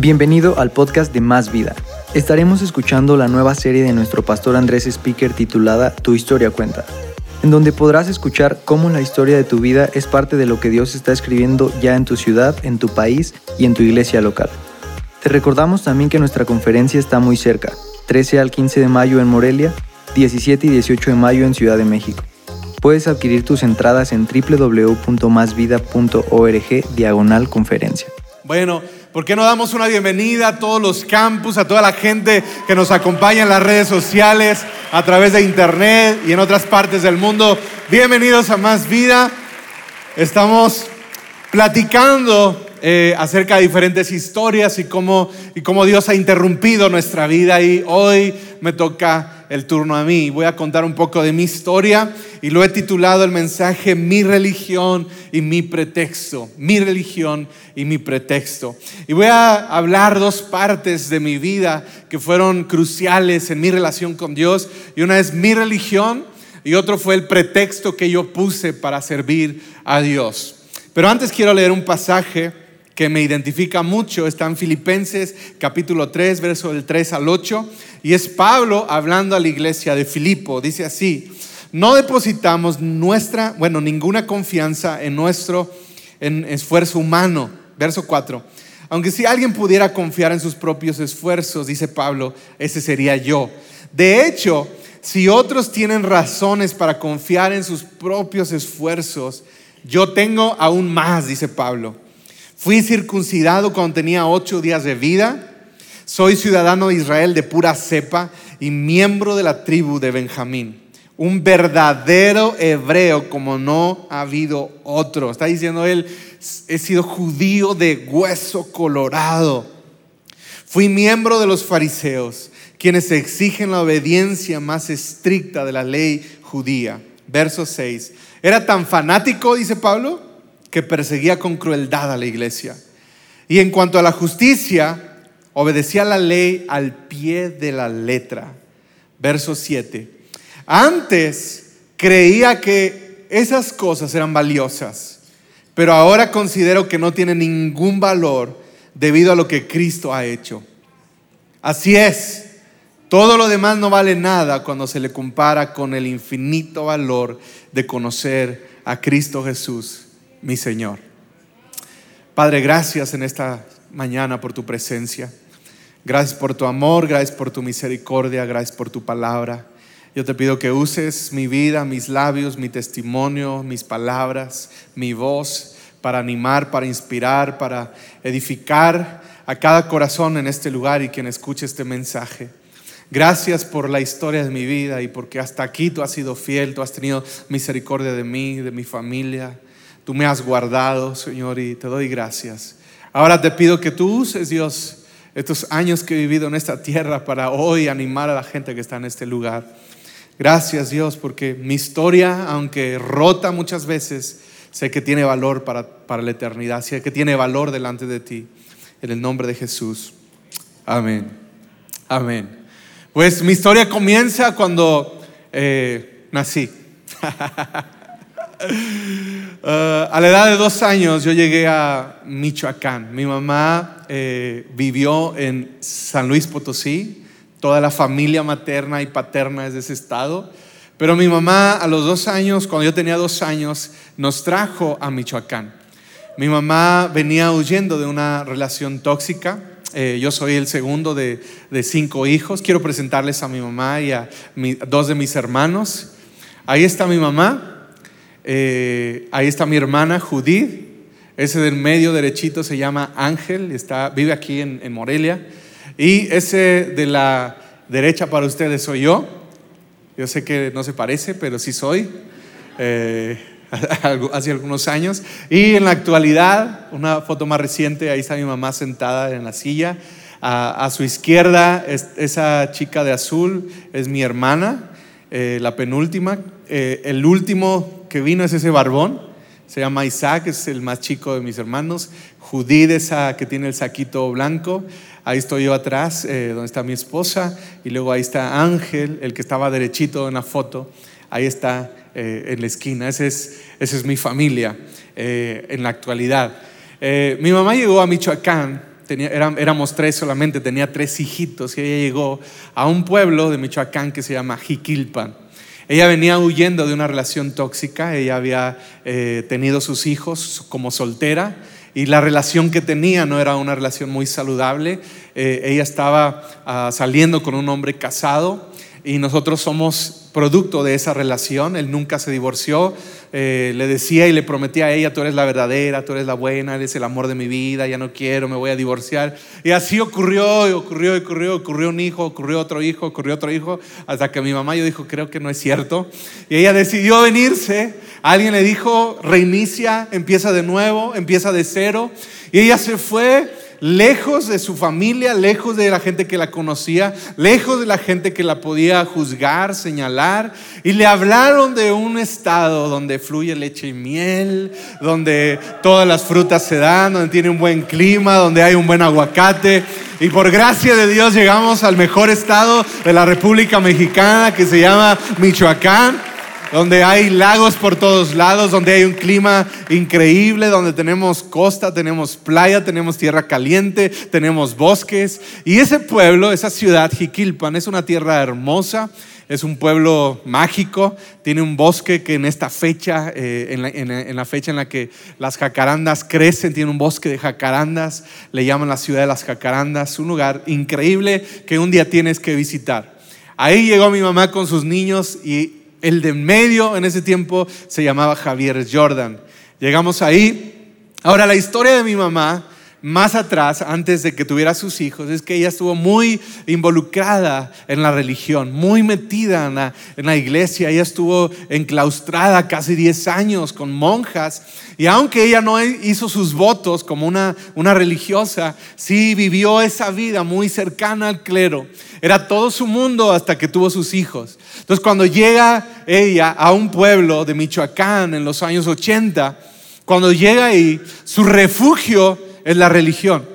Bienvenido al podcast de Más Vida. Estaremos escuchando la nueva serie de nuestro pastor Andrés Speaker titulada Tu historia cuenta, en donde podrás escuchar cómo la historia de tu vida es parte de lo que Dios está escribiendo ya en tu ciudad, en tu país y en tu iglesia local. Te recordamos también que nuestra conferencia está muy cerca, 13 al 15 de mayo en Morelia, 17 y 18 de mayo en Ciudad de México. Puedes adquirir tus entradas en www.masvida.org diagonal conferencia. Bueno, ¿por qué no damos una bienvenida a todos los campus, a toda la gente que nos acompaña en las redes sociales, a través de internet y en otras partes del mundo? Bienvenidos a Más Vida. Estamos platicando eh, acerca de diferentes historias y cómo, y cómo Dios ha interrumpido nuestra vida y hoy me toca el turno a mí. Voy a contar un poco de mi historia y lo he titulado el mensaje Mi religión y mi pretexto. Mi religión y mi pretexto. Y voy a hablar dos partes de mi vida que fueron cruciales en mi relación con Dios. Y una es mi religión y otro fue el pretexto que yo puse para servir a Dios. Pero antes quiero leer un pasaje que me identifica mucho, está en Filipenses capítulo 3, verso del 3 al 8, y es Pablo hablando a la iglesia de Filipo. Dice así, no depositamos nuestra, bueno, ninguna confianza en nuestro en esfuerzo humano. Verso 4. Aunque si alguien pudiera confiar en sus propios esfuerzos, dice Pablo, ese sería yo. De hecho, si otros tienen razones para confiar en sus propios esfuerzos, yo tengo aún más, dice Pablo. Fui circuncidado cuando tenía ocho días de vida. Soy ciudadano de Israel de pura cepa y miembro de la tribu de Benjamín. Un verdadero hebreo como no ha habido otro. Está diciendo él, he sido judío de hueso colorado. Fui miembro de los fariseos, quienes exigen la obediencia más estricta de la ley judía. Verso 6. Era tan fanático, dice Pablo, que perseguía con crueldad a la iglesia. Y en cuanto a la justicia, obedecía la ley al pie de la letra. Verso 7. Antes creía que esas cosas eran valiosas, pero ahora considero que no tienen ningún valor debido a lo que Cristo ha hecho. Así es, todo lo demás no vale nada cuando se le compara con el infinito valor de conocer a Cristo Jesús mi Señor. Padre, gracias en esta mañana por tu presencia. Gracias por tu amor, gracias por tu misericordia, gracias por tu palabra. Yo te pido que uses mi vida, mis labios, mi testimonio, mis palabras, mi voz para animar, para inspirar, para edificar a cada corazón en este lugar y quien escuche este mensaje. Gracias por la historia de mi vida y porque hasta aquí tú has sido fiel, tú has tenido misericordia de mí, de mi familia. Tú me has guardado, Señor, y te doy gracias. Ahora te pido que tú uses, Dios, estos años que he vivido en esta tierra para hoy animar a la gente que está en este lugar. Gracias, Dios, porque mi historia, aunque rota muchas veces, sé que tiene valor para, para la eternidad, sé que tiene valor delante de ti. En el nombre de Jesús. Amén. Amén. Pues mi historia comienza cuando eh, nací. Uh, a la edad de dos años yo llegué a Michoacán. Mi mamá eh, vivió en San Luis Potosí. Toda la familia materna y paterna es de ese estado. Pero mi mamá a los dos años, cuando yo tenía dos años, nos trajo a Michoacán. Mi mamá venía huyendo de una relación tóxica. Eh, yo soy el segundo de, cinco hijos. Quiero presentarles a mi mamá y a dos de mis hermanos. Ahí está mi mamá. Eh, ahí está mi hermana Judith. Ese del medio derechito se llama Ángel, está, vive aquí en, Morelia. Y ese de la derecha para ustedes soy yo. Yo sé que no se parece, pero sí soy. Eh, hace algunos años. Y en la actualidad, una foto más reciente, ahí está mi mamá sentada en la silla. A, su izquierda, esa chica de azul es mi hermana, eh, la penúltima. el último que vino es ese barbón, se llama Isaac, es el más chico de mis hermanos. Judith, esa que tiene el saquito blanco. Ahí estoy yo atrás, eh, donde está mi esposa. Y luego ahí está Ángel, el que estaba derechito en la foto. Ahí está eh, en la esquina. Esa es, ese es mi familia eh, en la actualidad. mi mamá llegó a Michoacán éramos tres solamente, tenía tres hijitos y ella llegó a un pueblo de Michoacán que se llama Jiquilpan. Ella venía huyendo de una relación tóxica, ella había eh, tenido sus hijos como soltera y la relación que tenía no era una relación muy saludable. Eh, ella estaba ah, saliendo con un hombre casado y nosotros somos producto de esa relación. Él nunca se divorció. Eh, le decía y le prometía a ella, tú eres la verdadera, tú eres la buena, eres el amor de mi vida, ya no quiero, me voy a divorciar. Y así ocurrió, y ocurrió, y ocurrió, ocurrió un hijo, ocurrió otro hijo, ocurrió otro hijo, hasta que mi mamá yo dijo, creo que no es cierto. Y ella decidió venirse. Alguien le dijo, reinicia, empieza de nuevo, empieza de cero. Y ella se fue lejos de su familia, lejos de la gente que la conocía, lejos de la gente que la podía juzgar, señalar, y le hablaron de un estado donde fluye leche y miel, donde todas las frutas se dan, donde tiene un buen clima, donde hay un buen aguacate. Y por gracia de Dios llegamos al mejor estado de la República Mexicana que se llama Michoacán donde hay lagos por todos lados, donde hay un clima increíble, donde tenemos costa, tenemos playa, tenemos tierra caliente, tenemos bosques. Y ese pueblo, esa ciudad, Jiquilpan, es una tierra hermosa. Es un pueblo mágico, tiene un bosque que en esta fecha, eh, en, la, fecha en la que las jacarandas crecen, tiene un bosque de jacarandas, le llaman la ciudad de las jacarandas, un lugar increíble que un día tienes que visitar. Ahí llegó mi mamá con sus niños y el de en medio en ese tiempo se llamaba Javier Jordan. Llegamos ahí. Ahora, la historia de mi mamá, más atrás, antes de que tuviera sus hijos, es que ella estuvo muy involucrada en la religión, muy metida en la, iglesia. Ella estuvo enclaustrada casi 10 años con monjas. Y aunque ella no hizo sus votos como una, una religiosa, sí vivió esa vida muy cercana al clero. Era todo su mundo hasta que tuvo sus hijos. Entonces cuando llega ella a un pueblo de Michoacán en los años 80, cuando llega ahí, su refugio es la religión.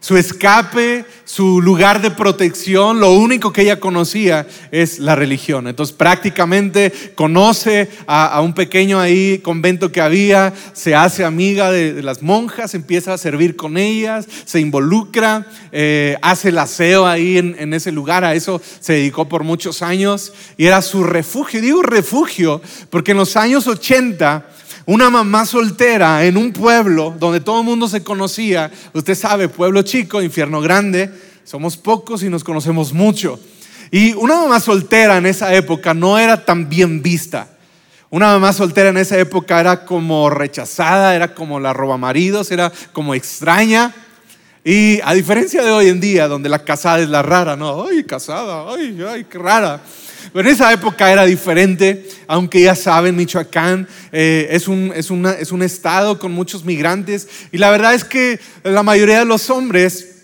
Su escape, su lugar de protección, lo único que ella conocía es la religión. Entonces prácticamente conoce a, un pequeño ahí convento que había, se hace amiga de, las monjas, empieza a servir con ellas, se involucra, eh, hace el aseo ahí en, en ese lugar, a eso se dedicó por muchos años y era su refugio. Digo refugio porque en los años 80 una mamá soltera en un pueblo donde todo el mundo se conocía, usted sabe, pueblo chico, infierno grande, somos pocos y nos conocemos mucho. Y una mamá soltera en esa época no era tan bien vista. Una mamá soltera en esa época era como rechazada, era como la roba maridos, era como extraña. Y a diferencia de hoy en día, donde la casada es la rara, ¿no? Ay, casada, ay, ay, qué rara. Pero en esa época era diferente, aunque ya saben, Michoacán eh, es, un, es, es un estado con muchos migrantes y la verdad es que la mayoría de los hombres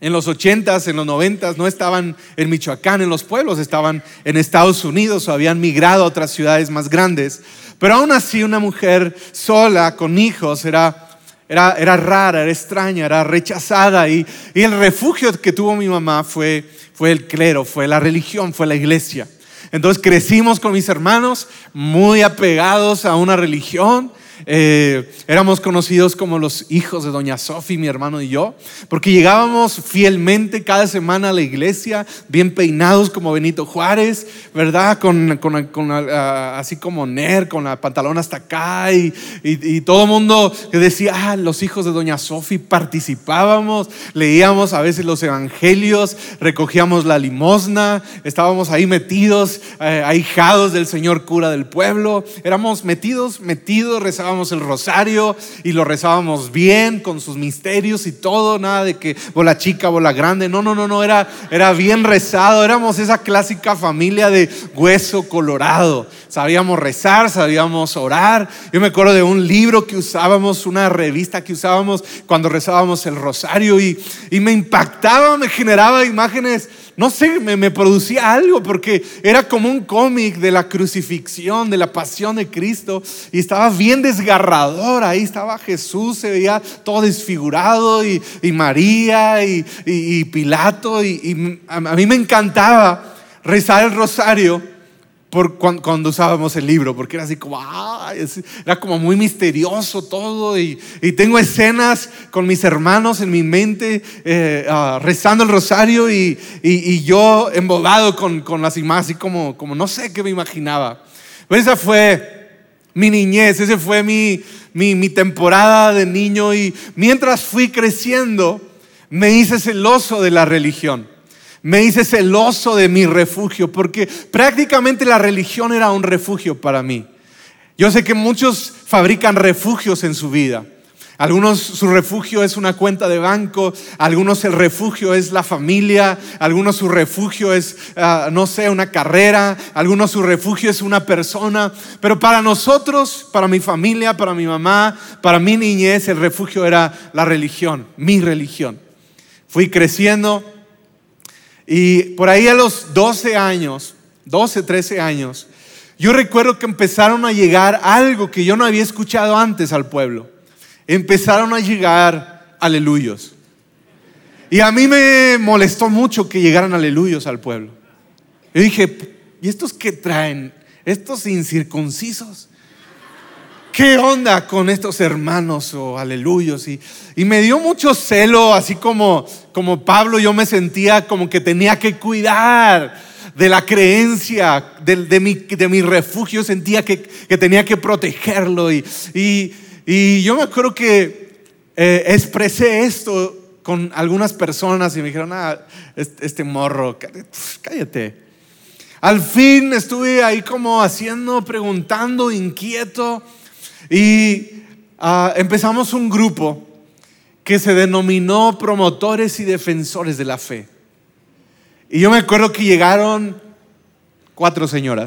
en los 80s, en los 90s, no estaban en Michoacán, en los pueblos, estaban en Estados Unidos o habían migrado a otras ciudades más grandes. Pero aún así una mujer sola, con hijos, era, era, era rara, era extraña, era rechazada. Y, y, el refugio que tuvo mi mamá fue, fue el clero, fue la religión, fue la iglesia. Entonces crecimos con mis hermanos muy apegados a una religión eh, éramos conocidos como los hijos de Doña Sofi, mi hermano y yo, porque llegábamos fielmente cada semana a la iglesia, bien peinados como Benito Juárez, ¿verdad? Con, así como Ner, con la pantalón hasta acá, y, todo el mundo que decía, ah, los hijos de Doña Sofi participábamos, leíamos a veces los evangelios, recogíamos la limosna, estábamos ahí metidos, eh, ahijados del Señor cura del pueblo, éramos metidos, metidos, rezados el rosario y lo rezábamos bien con sus misterios y todo, nada de que bola chica, bola grande, no, no, no, no, era, era bien rezado, éramos esa clásica familia de hueso colorado, sabíamos rezar, sabíamos orar. Yo me acuerdo de un libro que usábamos, una revista que usábamos cuando rezábamos el rosario y, y me impactaba, me generaba imágenes no sé, me, producía algo porque era como un cómic de la crucifixión, de la pasión de Cristo y estaba bien desgarrador. Ahí estaba Jesús, se veía todo desfigurado y, María y, Pilato y, a mí me encantaba rezar el rosario por cuando, usábamos el libro, porque era así como, era como muy misterioso todo y, tengo escenas con mis hermanos en mi mente eh, ah, rezando el rosario y, yo embobado con, con, las imágenes, así como, como no sé qué me imaginaba. Pero esa fue mi niñez, esa fue mi, mi, mi temporada de niño y mientras fui creciendo me hice celoso de la religión me hice celoso de mi refugio, porque prácticamente la religión era un refugio para mí. Yo sé que muchos fabrican refugios en su vida. Algunos su refugio es una cuenta de banco, algunos el refugio es la familia, algunos su refugio es, ah, no sé, una carrera, algunos su refugio es una persona. Pero para nosotros, para mi familia, para mi mamá, para mi niñez, el refugio era la religión, mi religión. Fui creciendo y por ahí a los 12 años, 12, 13 años, yo recuerdo que empezaron a llegar algo que yo no había escuchado antes al pueblo. Empezaron a llegar aleluyos. Y a mí me molestó mucho que llegaran aleluyos al pueblo. Yo dije, ¿y estos qué traen? Estos incircuncisos. ¿qué onda con estos hermanos o aleluyos? Y, y, me dio mucho celo, así como, como Pablo, yo me sentía como que tenía que cuidar de la creencia, de, mi, de mi, refugio, sentía que, que, tenía que protegerlo. Y, yo me acuerdo que eh, expresé esto con algunas personas y me dijeron, ah, este, este morro, cállate. Al fin estuve ahí como haciendo, preguntando, inquieto. Y ah, empezamos un grupo que se denominó promotores y defensores de la fe. Y yo me acuerdo que llegaron cuatro señoras.